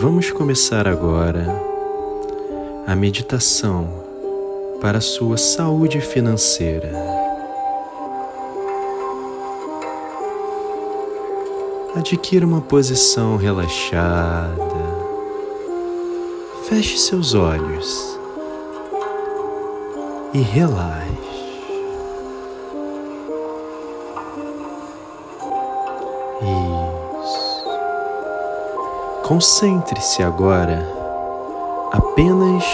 Vamos começar agora a meditação para a sua saúde financeira. Adquira uma posição relaxada. Feche seus olhos e relaxe. Concentre-se agora apenas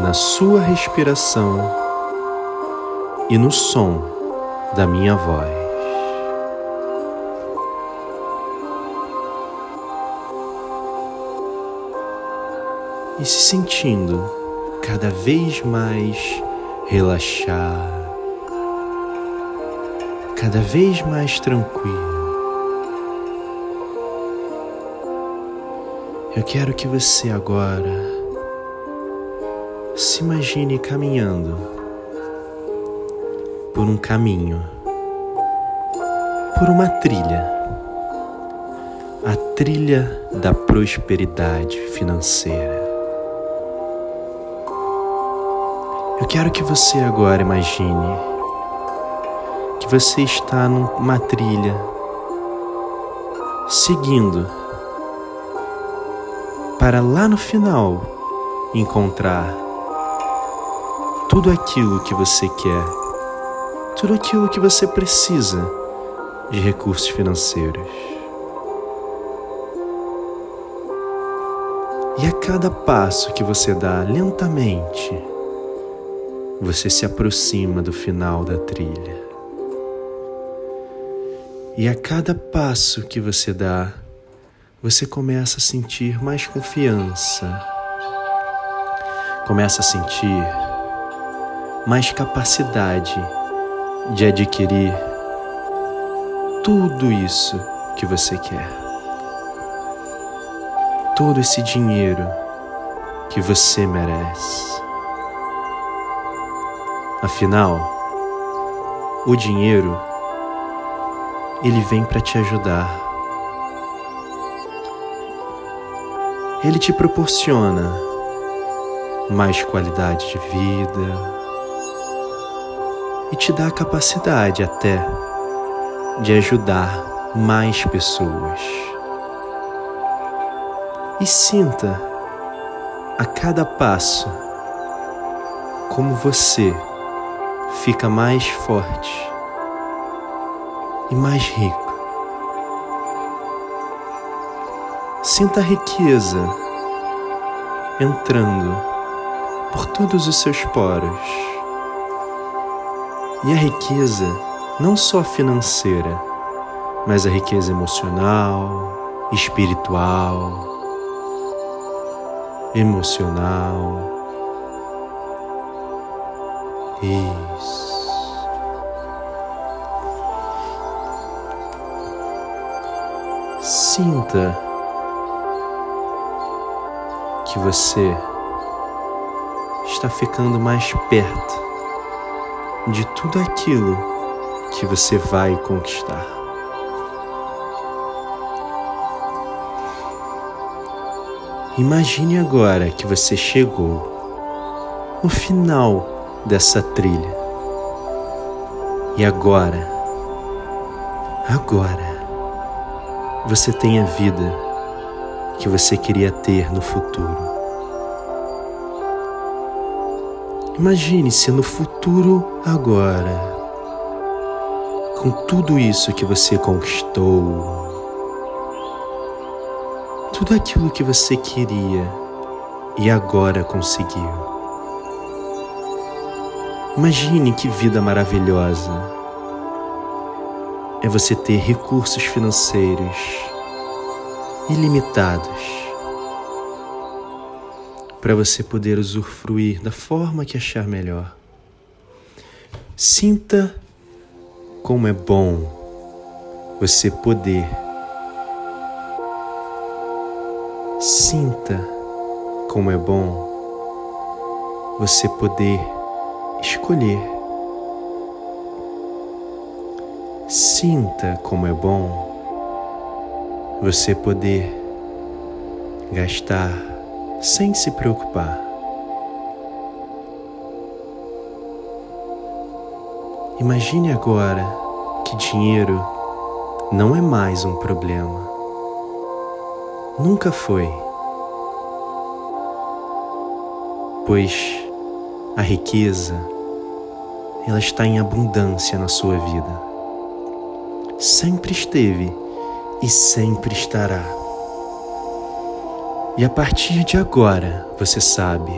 na sua respiração e no som da minha voz. E se sentindo cada vez mais relaxado, cada vez mais tranquilo. Eu quero que você agora se imagine caminhando por um caminho, por uma trilha, a trilha da prosperidade financeira. Eu quero que você agora imagine que você está numa trilha seguindo para lá no final encontrar tudo aquilo que você quer, tudo aquilo que você precisa de recursos financeiros. E a cada passo que você dá lentamente, você se aproxima do final da trilha. E a cada passo que você dá, você começa a sentir mais confiança, começa a sentir mais capacidade de adquirir tudo isso que você quer. Todo esse dinheiro que você merece. Afinal, o dinheiro ele vem para te ajudar ele te proporciona mais qualidade de vida e te dá a capacidade até de ajudar mais pessoas. E sinta a cada passo como você fica mais forte e mais rico. Sinta a riqueza entrando por todos os seus poros. E a riqueza não só financeira, mas a riqueza emocional, espiritual, emocional. Isso. Sinta que você está ficando mais perto de tudo aquilo que você vai conquistar. Imagine agora que você chegou no final dessa trilha. E agora, agora, você tem a vida que você queria ter no futuro. Imagine-se no futuro agora, com tudo isso que você conquistou, tudo aquilo que você queria e agora conseguiu. Imagine que vida maravilhosa é você ter recursos financeiros ilimitados para você poder usufruir da forma que achar melhor. Sinta como é bom você poder. Sinta como é bom você poder escolher. Sinta como é bom você poder gastar sem se preocupar. Imagine agora que dinheiro não é mais um problema. Nunca foi. Pois a riqueza ela está em abundância na sua vida. Sempre esteve e sempre estará. E a partir de agora você sabe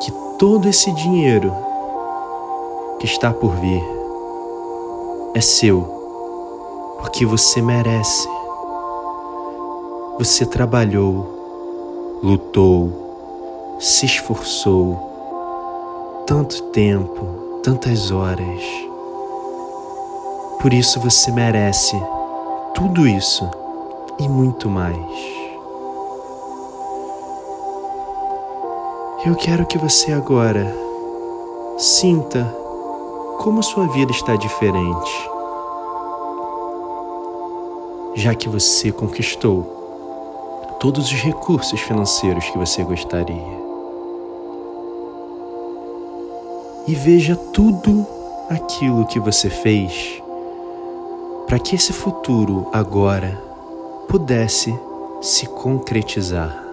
que todo esse dinheiro que está por vir é seu, porque você merece. Você trabalhou, lutou, se esforçou tanto tempo, tantas horas. Por isso você merece tudo isso e muito mais. Eu quero que você agora sinta como sua vida está diferente, já que você conquistou todos os recursos financeiros que você gostaria. e veja tudo aquilo que você fez para que esse futuro agora pudesse se concretizar.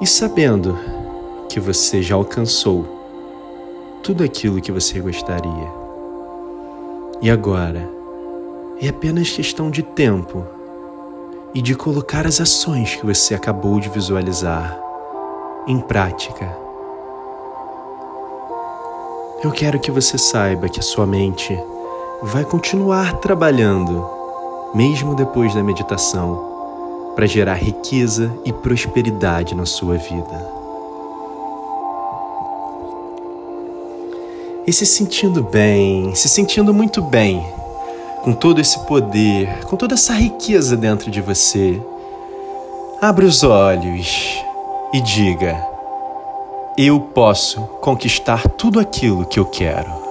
E sabendo que você já alcançou tudo aquilo que você gostaria, e agora é apenas questão de tempo e de colocar as ações que você acabou de visualizar em prática. Eu quero que você saiba que a sua mente vai continuar trabalhando, mesmo depois da meditação, para gerar riqueza e prosperidade na sua vida. e se sentindo bem, se sentindo muito bem, com todo esse poder, com toda essa riqueza dentro de você, abra os olhos e diga: Eu posso conquistar tudo aquilo que eu quero.